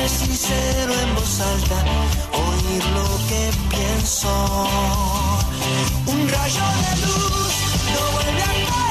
Ponerme sincero en voz alta, oír lo que pienso. Un rayo de luz no vuelve a caer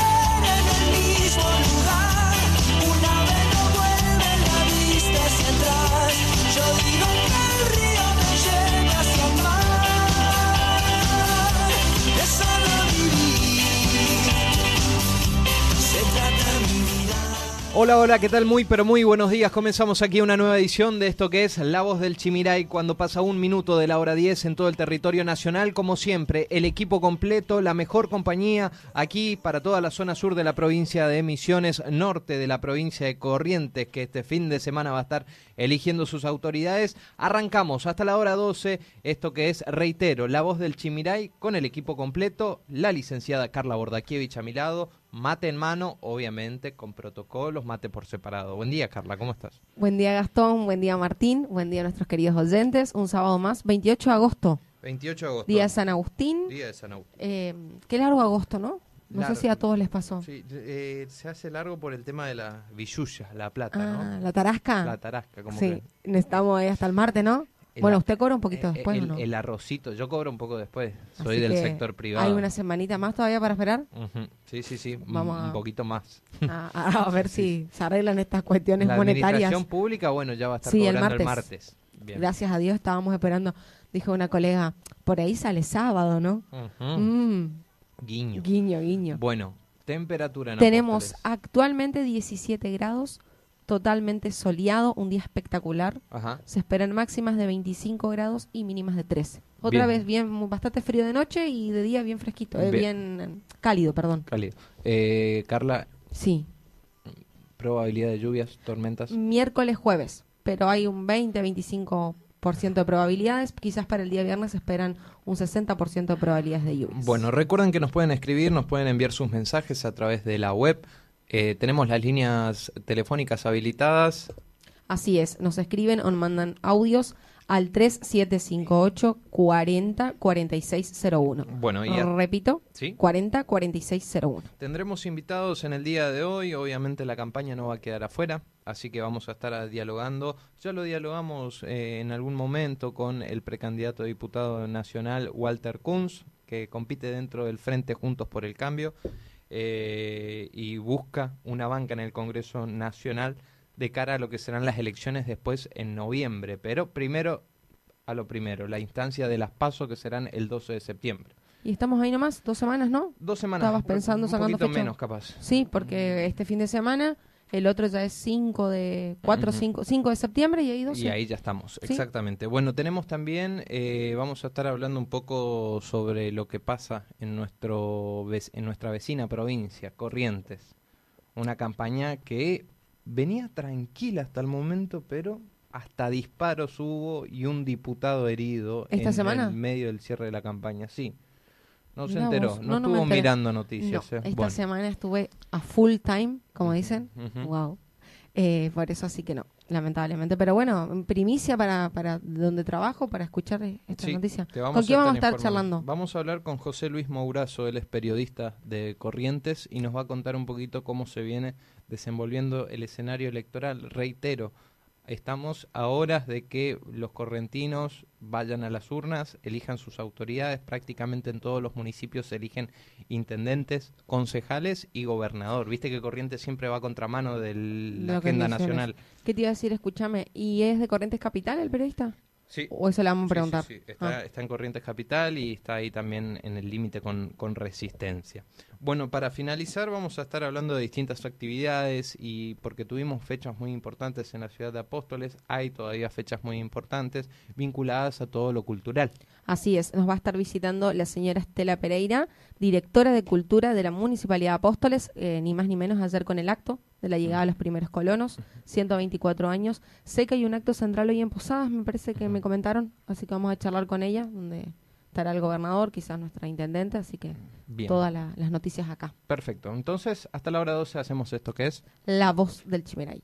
Hola, hola, ¿qué tal? Muy, pero muy buenos días. Comenzamos aquí una nueva edición de esto que es La Voz del Chimiray, cuando pasa un minuto de la hora 10 en todo el territorio nacional. Como siempre, el equipo completo, la mejor compañía aquí para toda la zona sur de la provincia de Misiones, norte de la provincia de Corrientes, que este fin de semana va a estar eligiendo sus autoridades. Arrancamos hasta la hora 12, esto que es, reitero, La Voz del Chimiray con el equipo completo, la licenciada Carla Bordakiewicz a mi lado, mate en mano, obviamente con protocolos, mate por separado. Buen día, Carla, ¿cómo estás? Buen día Gastón, buen día Martín, buen día a nuestros queridos oyentes. Un sábado más, 28 de agosto, 28 de agosto. día de San Agustín. Día de San Agustín. Eh, qué largo agosto, ¿no? No Largo. sé si a todos les pasó. Sí, eh, se hace largo por el tema de la villuya, la plata, ah, ¿no? ¿la tarasca? La tarasca, como sí, que... necesitamos ahí hasta el martes, ¿no? El bueno, usted cobra un poquito eh, después, ¿o el, ¿no? el arrocito, yo cobro un poco después, soy Así del sector privado. ¿Hay una semanita más todavía para esperar? Ujú, Sí, sí, sí, un- Vamos un, a- poquito más. A, a- a ver si se arreglan estas cuestiones La monetarias. administración pública, bueno, ya va a estar Sí, el cobrando el martes. martes. Bien. Gracias a Dios estábamos esperando. Dijo una colega, por ahí sale sábado, ¿no? Ujú, Mm, Guiño. guiño, guiño. Bueno, temperatura en Tenemos Apóstoles. actualmente 17 grados, totalmente soleado, un día espectacular. Ajá. Se esperan máximas de 25 grados y mínimas de 13. Otra Bien. vez bien, bastante frío de noche y de día bien fresquito, eh, Bien. bien eh, cálido, perdón. Cálido. Eh, Carla, Sí, probabilidad de lluvias, tormentas. miércoles, jueves, pero hay un 20-25% de probabilidades. Quizás para el día viernes esperan un 60% de probabilidades de lluvias. Bueno, recuerden que nos pueden escribir, nos pueden enviar sus mensajes a través de la web. Eh, tenemos las líneas telefónicas habilitadas. Así es, nos escriben o mandan audios al 3758 40 4601. Bueno, y a- Repito, ¿sí? 40 4601. tendremos invitados en el día de hoy. Obviamente la campaña no va a quedar afuera, así que vamos a estar dialogando. Ya lo dialogamos eh, en algún momento con el precandidato a diputado nacional Walter Kunz, que compite dentro del Frente Juntos por el Cambio eh, y busca una banca en el Congreso Nacional de cara a lo que serán las elecciones después en noviembre. Pero primero, a lo primero, la instancia de las PASO que serán el 12 de septiembre. Y estamos ahí nomás, dos semanas, ¿no? Dos semanas. Estabas pensando un sacando poquito fecha. menos capaz. Sí, porque este fin de semana, el otro ya es 5 de, 4, Ujú. 5, 5 de septiembre y ahí 12. Y ahí ya estamos, Sí. exactamente. Bueno, tenemos también, eh, vamos a estar hablando un poco sobre lo que pasa en, nuestro, en nuestra vecina provincia, Corrientes. Una campaña que venía tranquila hasta el momento, pero hasta disparos hubo y un diputado herido ¿Esta en semana? el medio del cierre de la campaña. Sí, no se enteró, vos. no, estuvo mirando No, noticias. eh. esta Bueno. semana estuve a full time, como dicen. Wow. Eh, por eso así que no, lamentablemente. Pero bueno, primicia para, para donde trabajo, para escuchar esta Sí, noticia. ¿Con quién vamos a estar charlando? Vamos a hablar con José Luis Mourazo, él es periodista de Corrientes y nos va a contar un poquito cómo se viene desenvolviendo el escenario electoral. Reitero, estamos a horas de que los correntinos vayan a las urnas, elijan sus autoridades, prácticamente en todos los municipios se eligen intendentes, concejales y gobernador. Viste que Corrientes siempre va a contramano de la Lo agenda nacional. ¿Qué te iba a decir? Escúchame, ¿y es de Corrientes Capital el periodista? Sí. ¿O eso le vamos a Sí, preguntar? sí, sí. Está, Ah. está en Corrientes Capital y está ahí también en el límite con, con Resistencia. Bueno, para finalizar vamos a estar hablando de distintas actividades y porque tuvimos fechas muy importantes en la ciudad de Apóstoles, hay todavía fechas muy importantes vinculadas a todo lo cultural. Así es, nos va a estar visitando la señora Estela Pereira, directora de Cultura de la Municipalidad de Apóstoles, eh, ni más ni menos ayer con el acto de la llegada de los primeros colonos, 124 años. Sé que hay un acto central hoy en Posadas, me parece que me comentaron, así que vamos a charlar con ella, donde estará el gobernador, quizás nuestra intendente, así que Bien. todas la- las noticias acá. Perfecto. Entonces, hasta la hora 12 hacemos esto que es La voz del Chimeray.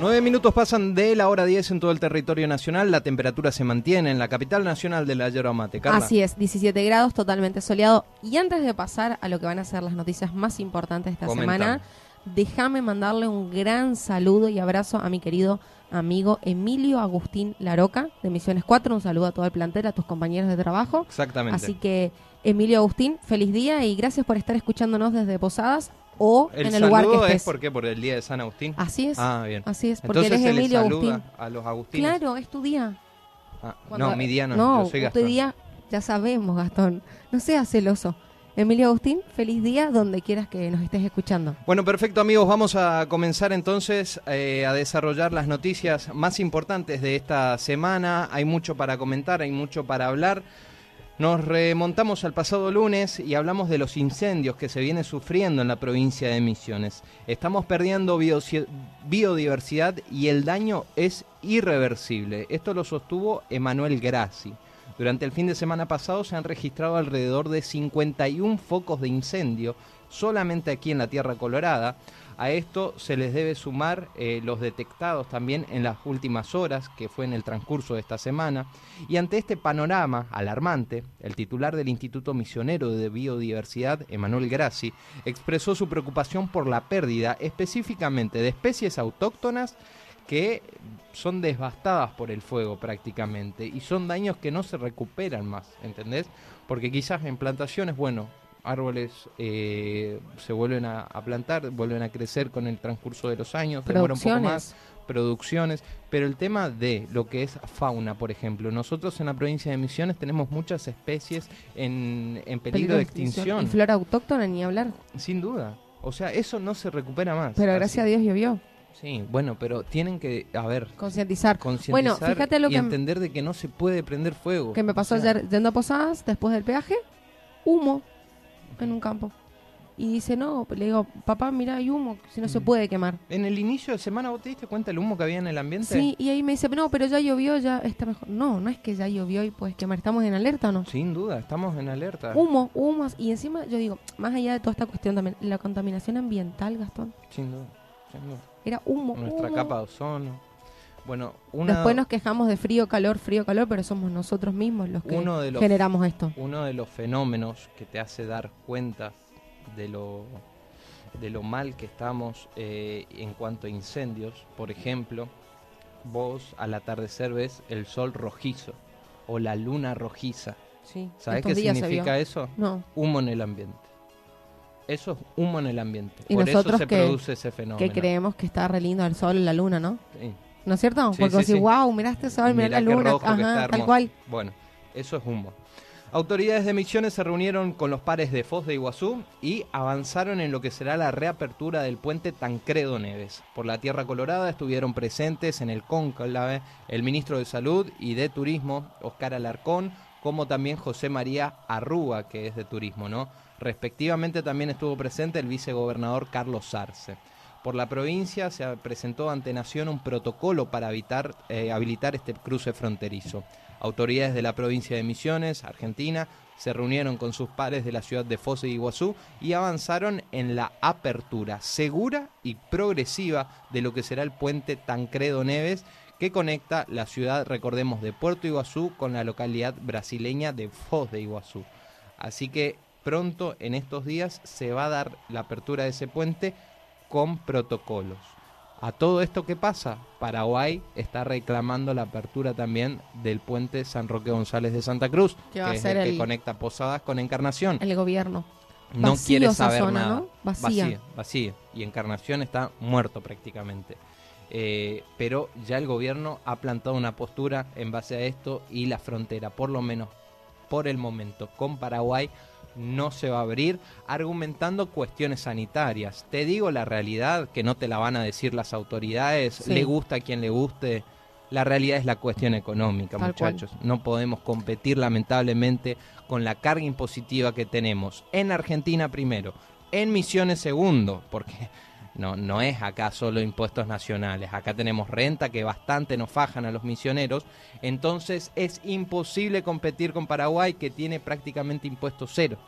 nueve minutos pasan de la hora 10 en todo el territorio nacional. La temperatura se mantiene en la capital nacional de la yerba mate. Carla. Así es, 17 grados, totalmente soleado. Y antes de pasar a lo que van a ser las noticias más importantes de esta semana, déjame mandarle un gran saludo y abrazo a mi querido amigo Emilio Agustín Laroca de Misiones 4. Un saludo a todo el plantel, a tus compañeros de trabajo. Exactamente. Así que, Emilio Agustín, feliz día y gracias por estar escuchándonos desde Posadas o el en el lugar que estés. es porque por el día de San Agustín. Así es. Ah, bien. Así es, porque Entonces él es Emilio Agustín. a los agustines. Claro, es tu día. Ah, Cuando- no, mi día no, No, yo soy tu Gastón. día, Ya sabemos, Gastón. No seas celoso. Emilio Agustín, feliz día donde quieras que nos estés escuchando. Bueno, perfecto amigos, vamos a comenzar entonces eh, a desarrollar las noticias más importantes de esta semana. Hay mucho para comentar, hay mucho para hablar. Nos remontamos al pasado lunes y hablamos de los incendios que se vienen sufriendo en la provincia de Misiones. Estamos perdiendo biodiversidad y el daño es irreversible. Esto lo sostuvo Emanuel Grassi. Durante el fin de semana pasado se han registrado alrededor de 51 focos de incendio solamente aquí en la Tierra Colorada. A esto se les debe sumar eh, los detectados también en las últimas horas, que fue en el transcurso de esta semana. Y ante este panorama alarmante, el titular del Instituto Misionero de Biodiversidad, Emanuel Grassi, expresó su preocupación por la pérdida específicamente de especies autóctonas que son devastadas por el fuego prácticamente y son daños que no se recuperan más, ¿entendés? Porque quizás en plantaciones, bueno, árboles eh, se vuelven a, plantar, vuelven a crecer con el transcurso de los años, demora un poco más, producciones, pero el tema de lo que es fauna, por ejemplo, nosotros en la provincia de Misiones tenemos muchas especies en, en peligro, de extinción. Y flora autóctona, ni hablar. Sin duda. O sea, eso no se recupera más. Pero gracias a Dios llovió. Sí, bueno, pero tienen que, a ver, concientizar. Bueno, fíjate lo y que entender de que no se puede prender fuego. Que me pasó ayer yendo a Posadas, después del peaje, humo en un campo. Y dice, no, le digo, papá, mira, hay humo, si no se mm. puede quemar. En el inicio de semana, ¿vos te diste cuenta del humo que había en el ambiente? Sí, y ahí me dice, no, pero ya llovió, ya está mejor. No, no es que ya llovió y puedes quemar, ¿estamos en alerta o no? Sin duda, estamos en alerta. Humo, humo, y encima yo digo, más allá de toda esta cuestión también, la contaminación ambiental, Gastón. Sin duda, sin duda. Era humo. Nuestra capa de ozono. Bueno, Después nos quejamos de frío, calor, frío, calor, pero somos nosotros mismos los que generamos esto. Uno de los fenómenos que te hace dar cuenta de lo, de lo mal que estamos eh, en cuanto a incendios, por ejemplo, vos al atardecer ves el sol rojizo o la luna rojiza. Sí, ¿Sabés qué significa eso? No. Humo en el ambiente eso es humo en el ambiente. Por eso se produce ese fenómeno. Que creemos que está re lindo el sol y la luna, ¿no? Sí. ¿No es cierto? Porque si, wow, miraste el sol, mirá, la luna, ajá, tal cual. Bueno, eso es humo. Autoridades de Misiones se reunieron con los pares de Foz de Iguazú y avanzaron en lo que será la reapertura del puente Tancredo Neves. Por la Tierra Colorada estuvieron presentes en el cónclave el ministro de Salud y de Turismo, Oscar Alarcón, como también José María Arrúa, que es de Turismo, ¿no? Respectivamente también estuvo presente el vicegobernador Carlos Arce. Por la provincia se presentó ante Nación un protocolo para eh, habilitar este cruce fronterizo. Autoridades de la provincia de Misiones, Argentina, se reunieron con sus pares de la ciudad de Foz de Iguazú y avanzaron en la apertura segura y progresiva de lo que será el puente Tancredo Neves que conecta la ciudad, recordemos, de Puerto Iguazú con la localidad brasileña de Foz de Iguazú. Así que pronto en estos días se va a dar la apertura de ese puente con protocolos. A todo esto que pasa, Paraguay está reclamando la apertura también del puente San Roque González de Santa Cruz, que, es el, que conecta Posadas con Encarnación. El gobierno. No quiere saber nada. ¿no? Vacía. vacía. Y Encarnación está muerto prácticamente. Eh, pero ya el gobierno ha plantado una postura en base a esto y la frontera, por lo menos por el momento, con Paraguay no se va a abrir, argumentando cuestiones sanitarias. Te digo la realidad, que no te la van a decir las autoridades, le gusta a quien le guste. La realidad es la cuestión económica, muchachos. No podemos competir lamentablemente con la carga impositiva que tenemos en Argentina primero, en Misiones segundo, porque no, no es acá solo impuestos nacionales, acá tenemos renta que bastante nos fajan a los misioneros, entonces es imposible competir con Paraguay que tiene prácticamente impuestos cero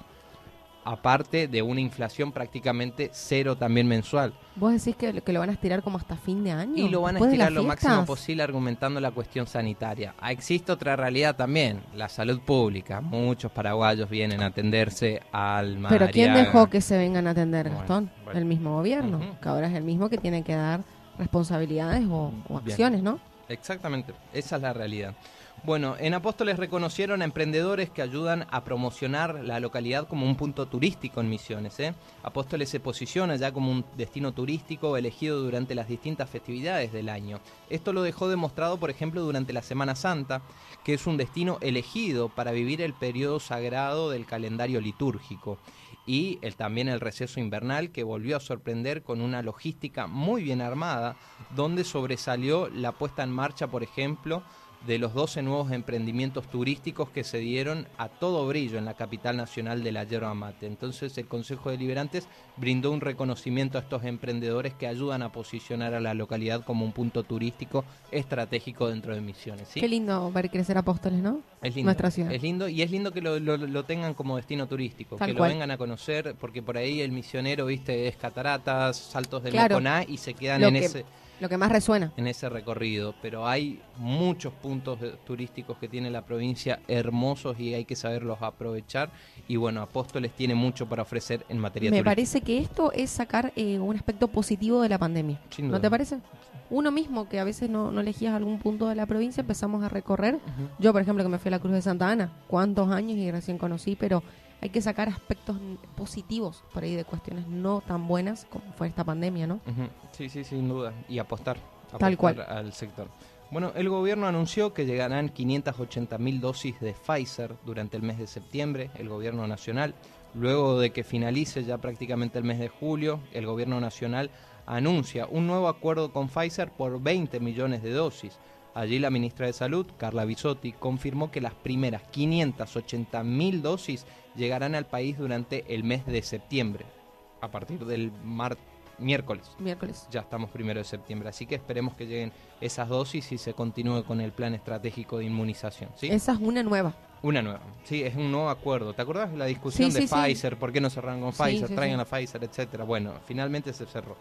aparte de una inflación prácticamente cero también mensual. ¿Vos decís que, lo van a estirar como hasta fin de año? Y lo van a estirar lo máximo posible argumentando la cuestión sanitaria. Ah, existe otra realidad también, la salud pública. Muchos paraguayos vienen a atenderse al Pero ¿quién dejó que se vengan a atender, Gastón? El mismo gobierno, que ahora es el mismo que tiene que dar responsabilidades o acciones, ¿no? Exactamente, esa es la realidad. Bueno, en Apóstoles reconocieron a emprendedores que ayudan a promocionar la localidad como un punto turístico en Misiones. ¿eh? Apóstoles se posiciona ya como un destino turístico elegido durante las distintas festividades del año. Esto lo dejó demostrado, por ejemplo, durante la Semana Santa, que es un destino elegido para vivir el periodo sagrado del calendario litúrgico y también el receso invernal que volvió a sorprender con una logística muy bien armada, donde sobresalió la puesta en marcha, por ejemplo, de los 12 nuevos emprendimientos turísticos que se dieron a todo brillo en la capital nacional de la yerba mate. Entonces el Consejo de Liberantes brindó un reconocimiento a estos emprendedores que ayudan a posicionar a la localidad como un punto turístico estratégico dentro de Misiones. Qué lindo ver crecer Apóstoles, ¿no? Es lindo, Nuestra ciudad. Es lindo y es lindo que lo, tengan como destino turístico, que lo vengan a conocer, porque por ahí el misionero, viste, es cataratas, saltos del claro, y se quedan en ese lo que más resuena. En ese recorrido, pero hay muchos puntos turísticos que tiene la provincia hermosos y hay que saberlos aprovechar. Y bueno, Apóstoles tiene mucho para ofrecer en materia Me parece que esto es sacar eh, un aspecto positivo de la pandemia. ¿No te parece? Uno mismo, que a veces no, no elegías algún punto de la provincia, empezamos a recorrer. Yo, por ejemplo, que me fui a la Cruz de Santa Ana, cuántos años y recién conocí, pero hay que sacar aspectos positivos por ahí de cuestiones no tan buenas como fue esta pandemia, ¿no? Sí, sí, sin duda. Y apostar, apostar Tal cual. al sector. Bueno, el gobierno anunció que llegarán 580 mil dosis de Pfizer durante el mes de septiembre, el gobierno nacional. Luego de que finalice ya prácticamente el mes de julio, el gobierno nacional anuncia un nuevo acuerdo con Pfizer por 20 millones de dosis. Allí la ministra de Salud, Carla Bisotti, confirmó que las primeras 580 mil dosis llegarán al país durante el mes de septiembre, a partir del miércoles. Miércoles. Ya estamos primero de septiembre, así que esperemos que lleguen esas dosis y se continúe con el plan estratégico de inmunización. ¿sí? Esa es una nueva. Una nueva, sí, es un nuevo acuerdo. ¿Te acordás de la discusión de Pfizer? ¿Por qué no cerraron con Pfizer? Traigan a Pfizer, etcétera. Bueno, finalmente se cerró.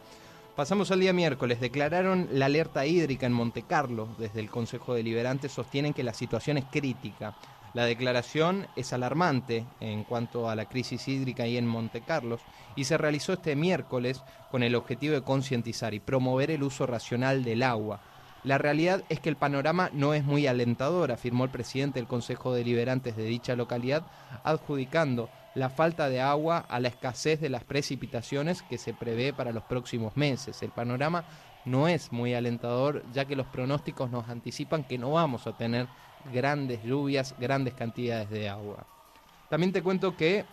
Pasamos al día miércoles. Declararon la alerta hídrica en Monte Carlo. Desde el Consejo Deliberante sostienen que la situación es crítica. La declaración es alarmante en cuanto a la crisis hídrica ahí en Monte Carlos y se realizó este miércoles con el objetivo de concientizar y promover el uso racional del agua. La realidad es que el panorama no es muy alentador, afirmó el presidente del Consejo Deliberantes de dicha localidad, adjudicando la falta de agua a la escasez de las precipitaciones que se prevé para los próximos meses. El panorama no es muy alentador ya que los pronósticos nos anticipan que no vamos a tener grandes lluvias, grandes cantidades de agua. También te cuento que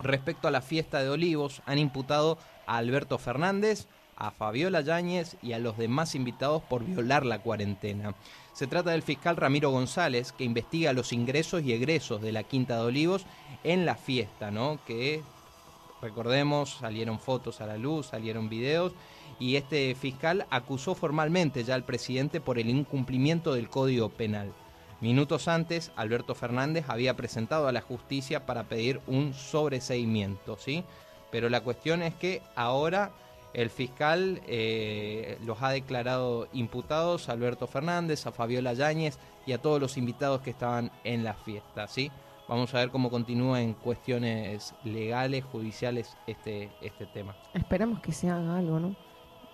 respecto a la fiesta de olivos han imputado a Alberto Fernández, a Fabiola Yáñez y a los demás invitados por violar la cuarentena. Se trata del fiscal Ramiro González, que investiga los ingresos y egresos de la Quinta de Olivos en la fiesta, ¿no? Que recordemos, salieron fotos a la luz, salieron videos y este fiscal acusó formalmente ya al presidente por el incumplimiento del Código Penal. Minutos antes, Alberto Fernández había presentado a la justicia para pedir un sobreseimiento, ¿sí? Pero la cuestión es que ahora el fiscal eh, los ha declarado imputados a Alberto Fernández, a Fabiola Yáñez y a todos los invitados que estaban en la fiesta, ¿sí? Vamos a ver cómo continúa en cuestiones legales, judiciales, este, este tema. Esperamos que se haga algo, ¿no?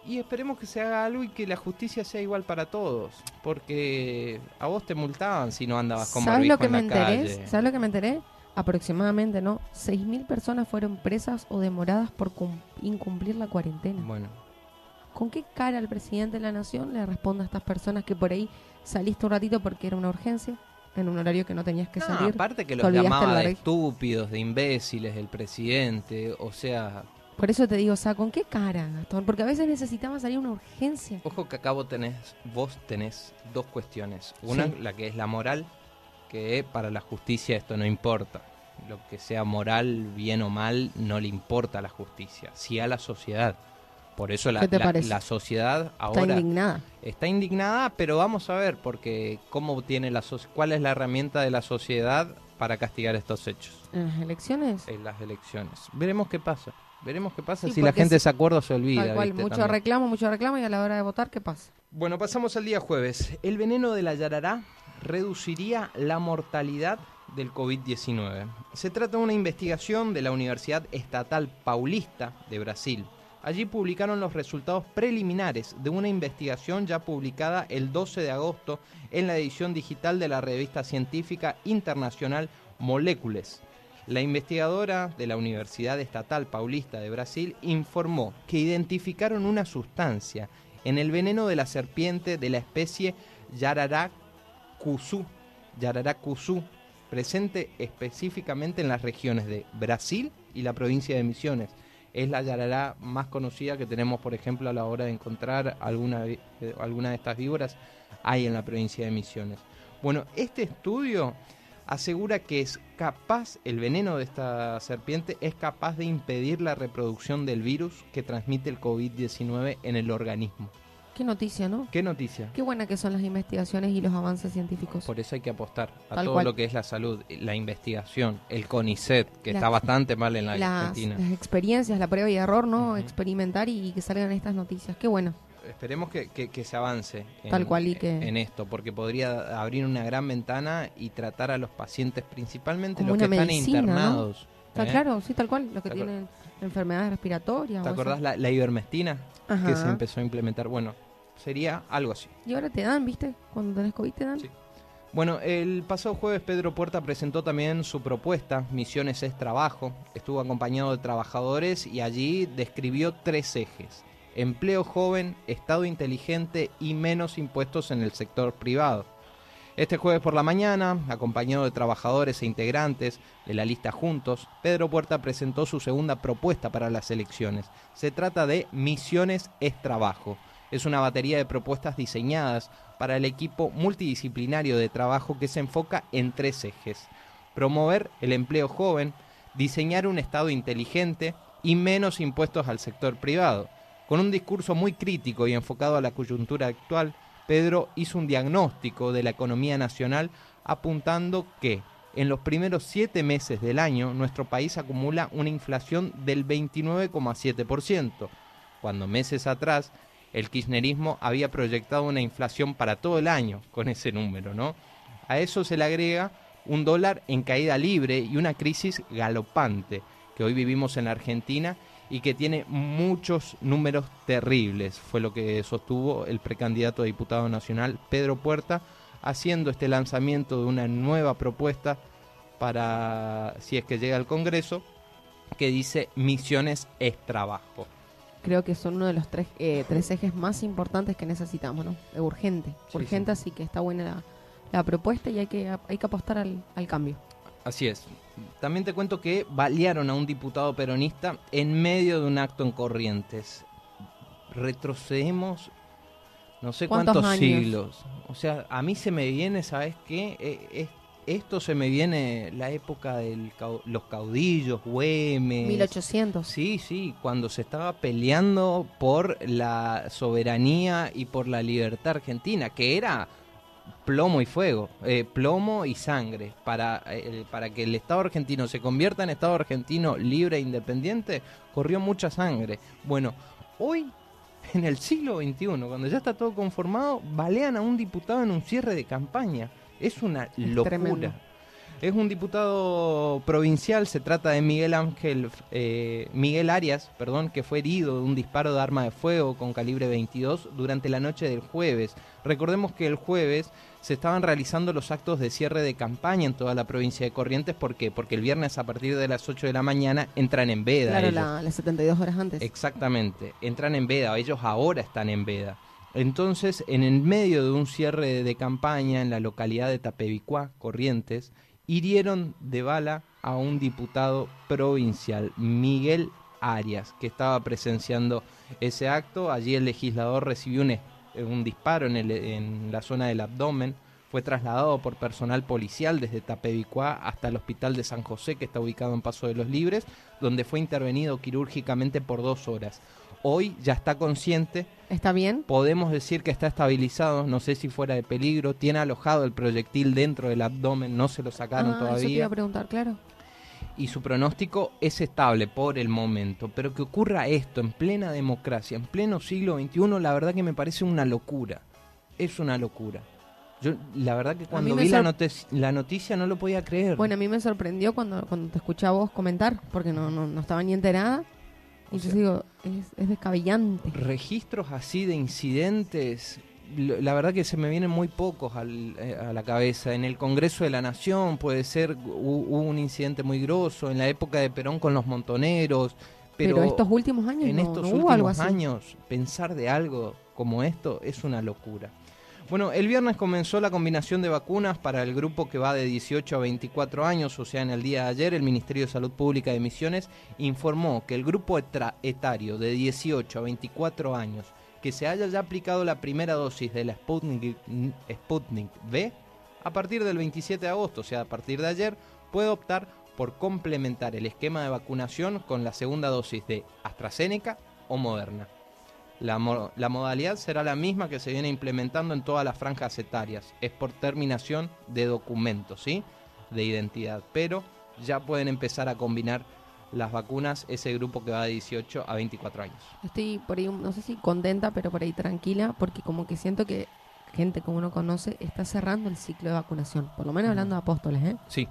Y esperemos que se haga algo y que la justicia sea igual para todos. Porque a vos te multaban si no andabas con ¿Sabes lo que en me enteré? ¿Sabes lo que me enteré? Aproximadamente, ¿no? 6.000 personas fueron presas o demoradas por incumplir la cuarentena. Bueno. ¿Con qué cara el presidente de la nación le responde a estas personas que por ahí saliste un ratito porque era una urgencia? en un horario que no tenías que salir. aparte que los llamaba de estúpidos, de imbéciles, el presidente, o sea... Por eso te digo, o sea, ¿con qué cara, Gastón? Porque a veces necesitamos salir una urgencia. Ojo que acá vos tenés, vos tenés dos cuestiones. Una, la que es la moral, que para la justicia esto no importa. Lo que sea moral, bien o mal, no le importa a la justicia, sí a la sociedad. Por eso la, la, sociedad ahora está indignada. Está indignada, pero vamos a ver, porque cómo tiene la cuál es la herramienta de la sociedad para castigar estos hechos. En las elecciones. En las elecciones. Veremos qué pasa. Veremos qué pasa si la gente se acuerda o se olvida. Tal cual, mucho reclamo, mucho reclamo y a la hora de votar, ¿qué pasa? Bueno, pasamos al día jueves. El veneno de la yarará reduciría la mortalidad del COVID-19. Se trata de una investigación de la Universidad Estatal Paulista de Brasil Allí publicaron los resultados preliminares de una investigación ya publicada el 12 de agosto en la edición digital de la revista científica internacional Molécules. La investigadora de la Universidad Estatal Paulista de Brasil informó que identificaron una sustancia en el veneno de la serpiente de la especie Yararacuzu, Yararacuzu, presente específicamente en las regiones de Brasil y la provincia de Misiones. Es la yarará más conocida que tenemos, por ejemplo, a la hora de encontrar alguna, eh, alguna de estas víboras, hay en la provincia de Misiones. Bueno, este estudio asegura que es capaz, el veneno de esta serpiente es capaz de impedir la reproducción del virus que transmite el COVID-19 en el organismo. Qué noticia, ¿no? ¿Qué noticia? Qué buena que son las investigaciones y los avances científicos. Por eso hay que apostar a todo lo que es la salud, la investigación, el CONICET, que está bastante mal en la Argentina. Las experiencias, la prueba y error, ¿no? Experimentar y, que salgan estas noticias. Qué bueno. Esperemos que, se avance en, Tal cual y que... en esto, porque podría abrir una gran ventana y tratar a los pacientes, principalmente los que están internados. Está ¿eh? claro, sí, tal cual, los que tienen enfermedades respiratorias. ¿Te acordás la, la, ivermectina que se empezó a implementar? Bueno, Sería algo así. Y ahora te dan, ¿viste? Cuando tenés COVID te dan. Sí. Bueno, el pasado jueves Pedro Puerta presentó también su propuesta, Misiones es Trabajo. Estuvo acompañado de trabajadores y allí describió tres ejes. Empleo joven, Estado inteligente y menos impuestos en el sector privado. Este jueves por la mañana, acompañado de trabajadores e integrantes de la lista Juntos, Pedro Puerta presentó su segunda propuesta para las elecciones. Se trata de Misiones es Trabajo es una batería de propuestas diseñadas para el equipo multidisciplinario de trabajo que se enfoca en tres ejes. Promover el empleo joven, diseñar un Estado inteligente y menos impuestos al sector privado. Con un discurso muy crítico y enfocado a la coyuntura actual, Pedro hizo un diagnóstico de la economía nacional apuntando que en los primeros siete meses del año nuestro país acumula una inflación del 29,7%, cuando meses atrás el kirchnerismo había proyectado una inflación para todo el año con ese número, ¿no? A eso se le agrega un dólar en caída libre y una crisis galopante que hoy vivimos en la Argentina y que tiene muchos números terribles, fue lo que sostuvo el precandidato a diputado nacional Pedro Puerta, haciendo este lanzamiento de una nueva propuesta para, si es que llega al Congreso, que dice misiones es trabajo creo que son uno de los tres, eh, tres ejes más importantes que necesitamos, ¿no? Urgente, urgente, así que está buena la, propuesta y hay que, hay que apostar al, cambio. Así es. También te cuento que balearon a un diputado peronista en medio de un acto en Corrientes. Retrocedemos no sé cuántos, siglos. O sea, a mí se me viene, ¿sabes qué? Eh, esto se me viene la época de los caudillos, Güemes. 1800. Sí, sí, cuando se estaba peleando por la soberanía y por la libertad argentina, que era plomo y fuego, eh, plomo y sangre. Para, eh, para que el Estado argentino se convierta en Estado argentino libre e independiente, corrió mucha sangre. Bueno, hoy, en el siglo XXI, cuando ya está todo conformado, balean a un diputado en un cierre de campaña. Es una locura. Es un diputado provincial, se trata de Miguel Ángel, eh, Miguel Arias, perdón, que fue herido de un disparo de arma de fuego con calibre 22 durante la noche del jueves. Recordemos que el jueves se estaban realizando los actos de cierre de campaña en toda la provincia de Corrientes. ¿Por qué? Porque el viernes a partir de las 8 de la mañana entran en veda. Claro, las 72 horas antes. Exactamente, entran en veda, ellos ahora están en veda. Entonces, en el medio de un cierre de campaña en la localidad de Tapevicuá, Corrientes, hirieron de bala a un diputado provincial, Miguel Arias, que estaba presenciando ese acto. Allí el legislador recibió un, un disparo en, en la zona del abdomen. Fue trasladado por personal policial desde Tapevicuá hasta el hospital de San José, que está ubicado en Paso de los Libres, donde fue intervenido quirúrgicamente por dos horas hoy ya está consciente. ¿Está bien? Podemos decir que está estabilizado, no sé si fuera de peligro, tiene alojado el proyectil dentro del abdomen, no se lo sacaron ah, todavía. Eso te iba a preguntar, claro. Y su pronóstico es estable por el momento, pero que ocurra esto en plena democracia, en pleno siglo XXI, la verdad que me parece una locura. Es una locura. Yo, la verdad que cuando vi la, la, noticia no lo podía creer. Bueno, a mí me sorprendió cuando, cuando te escuché a vos comentar, porque no, no, no estaba ni enterada Y yo digo, es, es descabellante. Registros así de incidentes, la verdad que se me vienen muy pocos al- eh, a la cabeza. En el Congreso de la Nación puede ser, hu- hubo un incidente muy grosso, en la época de Perón con los montoneros, pero, Pero, estos últimos años en no, estos no últimos hubo algo así. años pensar de algo como esto es una locura. Bueno, el viernes comenzó la combinación de vacunas para el grupo que va de 18 a 24 años, o sea, en el día de ayer el Ministerio de Salud Pública de Misiones informó que el grupo etario de 18 a 24 años que se haya ya aplicado la primera dosis de la Sputnik, Sputnik V, a partir del 27 de agosto, o sea, a partir de ayer, puede optar por complementar el esquema de vacunación con la segunda dosis de AstraZeneca o Moderna. La, la modalidad será la misma que se viene implementando en todas las franjas etarias. Es por terminación de documentos, ¿sí? De identidad. Pero ya pueden empezar a combinar las vacunas ese grupo que va de 18 a 24 años. Estoy por ahí, no sé si contenta, pero por ahí tranquila, porque como que siento que gente como uno conoce está cerrando el ciclo de vacunación. Por lo menos hablando de apóstoles, ¿eh? Sí,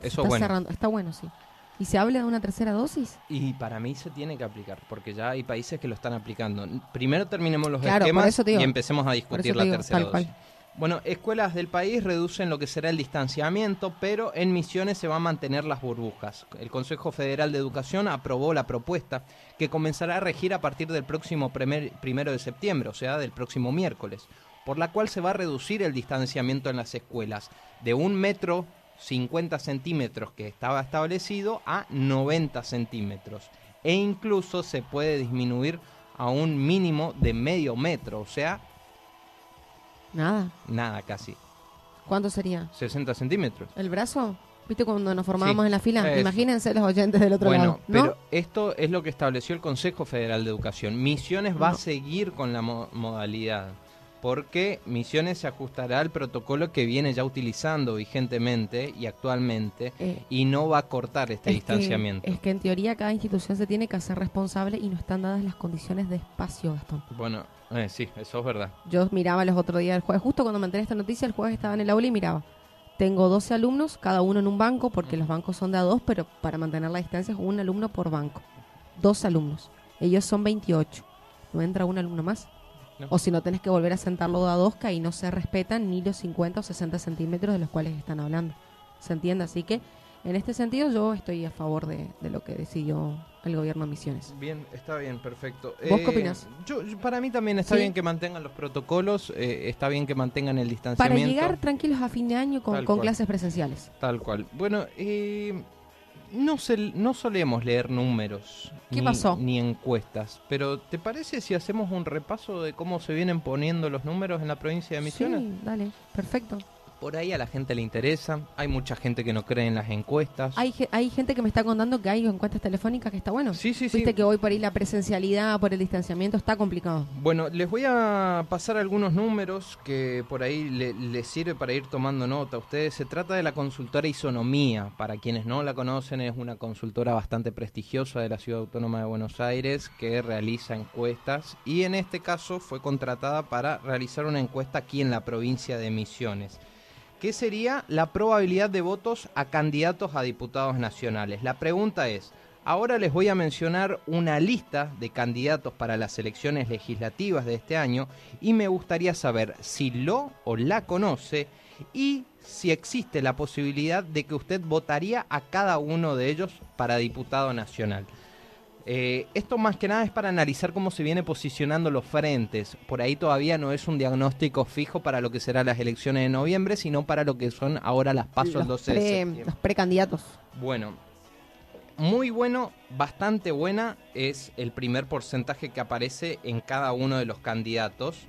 eso está bueno. cerrando, está bueno, sí. ¿Y se habla de una tercera dosis? Y para mí se tiene que aplicar, porque ya hay países que lo están aplicando. Primero terminemos los Claro, esquemas y empecemos a discutir la digo, tercera tal cual. Bueno, escuelas del país reducen lo que será el distanciamiento, pero en misiones se van a mantener las burbujas. El Consejo Federal de Educación aprobó la propuesta que comenzará a regir a partir del próximo primer- primero de septiembre, o sea, del próximo miércoles, por la cual se va a reducir el distanciamiento en las escuelas de un metro 50 centímetros que estaba establecido a 90 centímetros e incluso se puede disminuir a un mínimo de medio metro, o sea, Nada. nada casi, ¿Cuánto sería? 60 centímetros. ¿El brazo? ¿Viste cuando nos formábamos Sí, en la fila? eso. Imagínense los oyentes del otro Bueno, lado. ¿no? pero esto es lo que estableció el Consejo Federal de Educación. Misiones va a seguir con la mo- modalidad, porque Misiones se ajustará al protocolo que viene ya utilizando vigentemente y actualmente Eh, y no va a cortar este es distanciamiento. Que, es que en teoría cada institución se tiene que hacer responsable y no están dadas las condiciones de espacio, Gastón. Bueno, eh, sí, eso es verdad. Yo miraba los otros días del jueves, justo cuando me enteré esta noticia, el jueves estaba en el aula y miraba. Tengo 12 alumnos, cada uno en un banco, porque los bancos son de a dos, pero para mantener la distancia es un alumno por banco. Dos alumnos. Ellos son 28. ¿No entra un alumno más? No. O si no, tenés que volver a sentarlo de a dos, que ahí no se respetan ni los 50 o 60 centímetros de los cuales están hablando. ¿Se entiende? Así que, en este sentido, yo estoy a favor de, de lo que decidió el gobierno de Misiones. Bien, está bien, perfecto. ¿Vos qué opinás? Yo, yo- para mí también está Sí. bien que mantengan los protocolos, eh, está bien que mantengan el Para distanciamiento. llegar tranquilos a fin de año con, clases presenciales. Tal cual. Bueno, eh, no, se- no solemos leer números ¿Qué ni, pasó? ni encuestas, pero ¿te parece si hacemos un repaso de cómo se vienen poniendo los números en la provincia de Misiones? Sí, dale, perfecto. Por ahí a la gente le interesa, hay mucha gente que no cree en las encuestas. Hay, ge- hay gente que me está contando que hay encuestas telefónicas que está bueno. Sí, sí, sí. Viste que hoy por ahí la presencialidad, por el distanciamiento, está complicado. Bueno, les voy a pasar algunos números que por ahí le- les sirve para ir tomando nota a ustedes. Se trata de la consultora Isonomía. Para quienes no la conocen, es una consultora bastante prestigiosa de la Ciudad Autónoma de Buenos Aires que realiza encuestas y en este caso fue contratada para realizar una encuesta aquí en la provincia de Misiones. ¿Qué sería la probabilidad de votos a candidatos a diputados nacionales? La pregunta es, ahora les voy a mencionar una lista de candidatos para las elecciones legislativas de este año y me gustaría saber si lo o la conoce y si existe la posibilidad de que usted votaría a cada uno de ellos para diputado nacional. Eh, esto más que nada es para analizar cómo se viene posicionando los frentes. Por ahí todavía no es un diagnóstico fijo para lo que serán las elecciones de noviembre, sino para lo que son ahora las pasos los, 12 de pre- septiembre. los precandidatos. Bueno, muy bueno, bastante buena es el primer porcentaje que aparece en cada uno de los candidatos.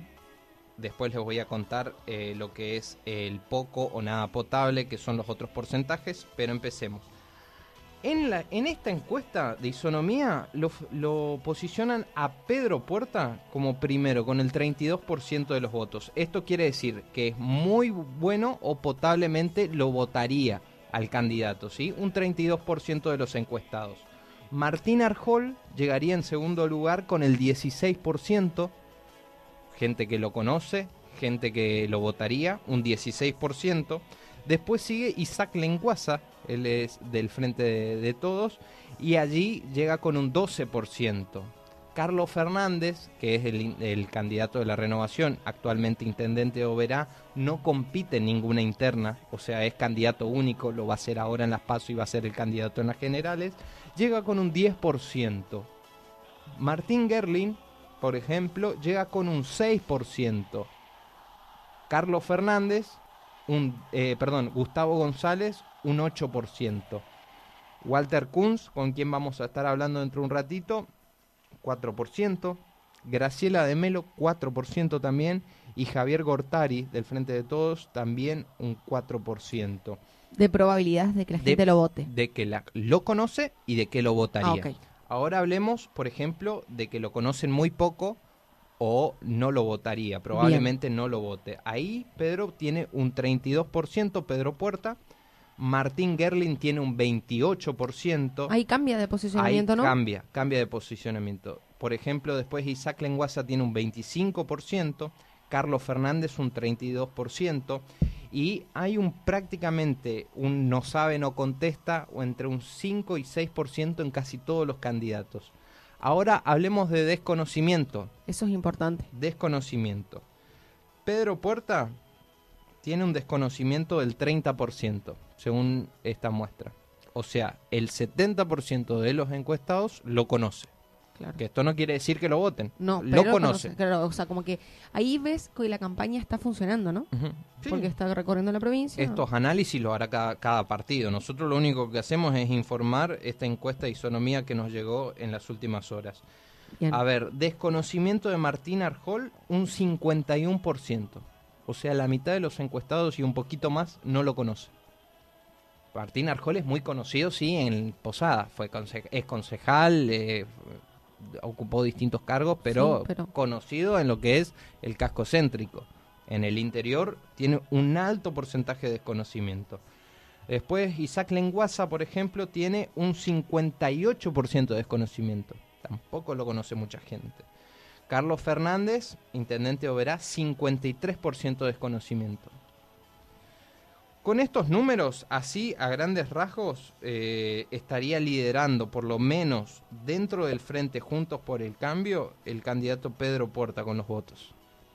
Después les voy a contar eh, lo que es el poco o nada potable, que son los otros porcentajes, pero empecemos. En, esta encuesta de isonomía lo, lo posicionan a Pedro Puerta como primero, con el 32% de los votos. Esto quiere decir que es muy bueno o potablemente lo votaría al candidato, ¿sí? Un 32% de los encuestados. Martín Arjol llegaría en segundo lugar con el 16%, gente que lo conoce, gente que lo votaría, un 16%. Después sigue Isaac Lenguaza, él es del Frente de, Todos, y allí llega con un 12%. Carlos Fernández, que es el, candidato de la renovación, actualmente intendente de Oberá, no compite en ninguna interna, o sea, es candidato único, lo va a hacer ahora en las PASO y va a ser el candidato en las generales, llega con un 10%. Martín Gerlin, por ejemplo, llega con un 6%. Carlos Fernández, un, eh, perdón, Gustavo González, un 8%. Walter Kunz, con quien vamos a estar hablando dentro de un ratito, 4%. Graciela de Melo, 4% también. Y Javier Gortari, del Frente de Todos, también un 4%. De probabilidades de que la gente lo vote. De que la, lo conoce y de que lo votaría. Ah, Ahora hablemos, por ejemplo, de que lo conocen muy poco o no lo votaría, probablemente no lo vote. Ahí Pedro tiene un 32%, Pedro Puerta. Martín Gerlin tiene un 28%. Ahí cambia de posicionamiento, ¿no? Cambia, cambia de posicionamiento. Por ejemplo, después Isaac Lenguaza tiene un 25%, Carlos Fernández un 32%, y hay un prácticamente un no sabe, no contesta, o entre un 5 y 6% en casi todos los candidatos. Ahora hablemos de desconocimiento. Eso es importante. Desconocimiento. Pedro Puerta tiene un desconocimiento del 30%, según esta muestra. O sea, el 70% de los encuestados lo conoce. Que esto no quiere decir que lo voten. No, lo conocen. o sea, como que ahí ves que la campaña está funcionando, ¿no? Porque está recorriendo la provincia. Estos análisis los hará cada, partido. Nosotros lo único que hacemos es informar esta encuesta de isonomía que nos llegó en las últimas horas. A ver, desconocimiento de Martín Arjol, un 51%. O sea, la mitad de los encuestados y un poquito más no lo conoce. Martín Arjol es muy conocido, sí, en Posada. Fue es concejal, eh, ocupó distintos cargos, pero, conocido en lo que es el casco céntrico. En el interior tiene un alto porcentaje de desconocimiento. Después, Isaac Lenguaza, por ejemplo, tiene un 58% de desconocimiento. Tampoco lo conoce mucha gente. Carlos Fernández, intendente de Oberá, 53% de desconocimiento. Con estos números, así a grandes rasgos, eh, estaría liderando, por lo menos dentro del Frente Juntos por el Cambio, el candidato Pedro Porta con los votos.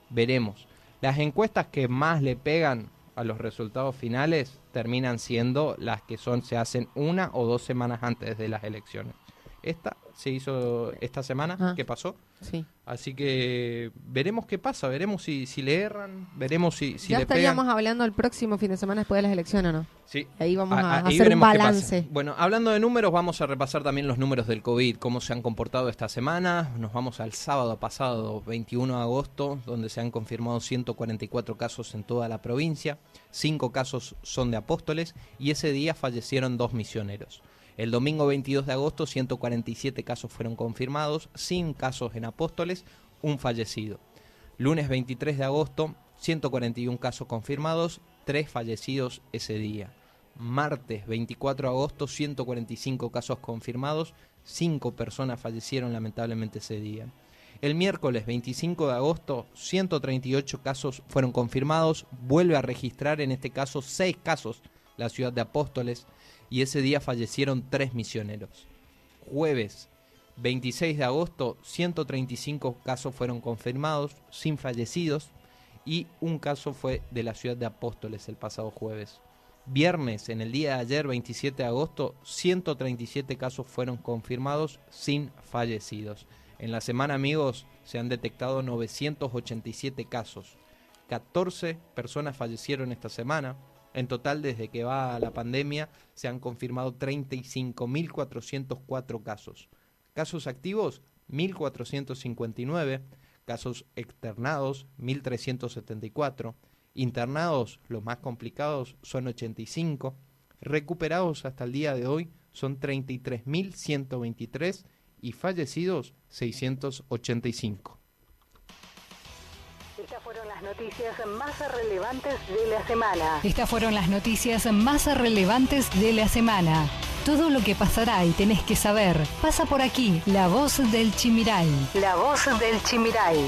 Veremos. Las encuestas que más le pegan a los resultados finales terminan siendo las que son se hacen una o dos semanas antes de las elecciones. Esta se hizo esta semana, ah. ¿qué pasó? Sí. Así que veremos qué pasa, veremos si, si le erran, veremos si, si ya estaríamos hablando el próximo fin de semana después de las elecciones, ¿no? Sí. Ahí vamos a, hacer un balance. Bueno, hablando de números, vamos a repasar también los números del COVID, cómo se han comportado esta semana. Nos vamos al sábado pasado, 21 de agosto, donde se han confirmado 144 casos en toda la provincia. Cinco casos son de apóstoles y ese día fallecieron dos misioneros. El domingo 22 de agosto 147 casos fueron confirmados, sin casos en Apóstoles, un fallecido. Lunes 23 de agosto 141 casos confirmados, tres fallecidos ese día. Martes 24 de agosto 145 casos confirmados, cinco personas fallecieron lamentablemente ese día. El miércoles 25 de agosto, 138 casos fueron confirmados. Vuelve a registrar en este caso seis casos la ciudad de Apóstoles y ese día fallecieron tres misioneros. Jueves 26 de agosto, 135 casos fueron confirmados, sin fallecidos, y un caso fue de la ciudad de Apóstoles el pasado jueves. Viernes, en el día de ayer, 27 de agosto, 137 casos fueron confirmados sin fallecidos. En la semana, amigos, se han detectado 987 casos. 14 personas fallecieron esta semana, en total, desde que va la pandemia, se han confirmado 35.404 casos. Casos activos, 1.459. Casos externados, 1.374. Internados, los más complicados, son 85. Recuperados hasta el día de hoy son 33.123 y fallecidos 685 noticias más relevantes de la semana. Estas fueron las noticias más relevantes de la semana. Todo lo que pasará y tenés que saber pasa por aquí. La voz del Chimiray. La voz del Chimiray.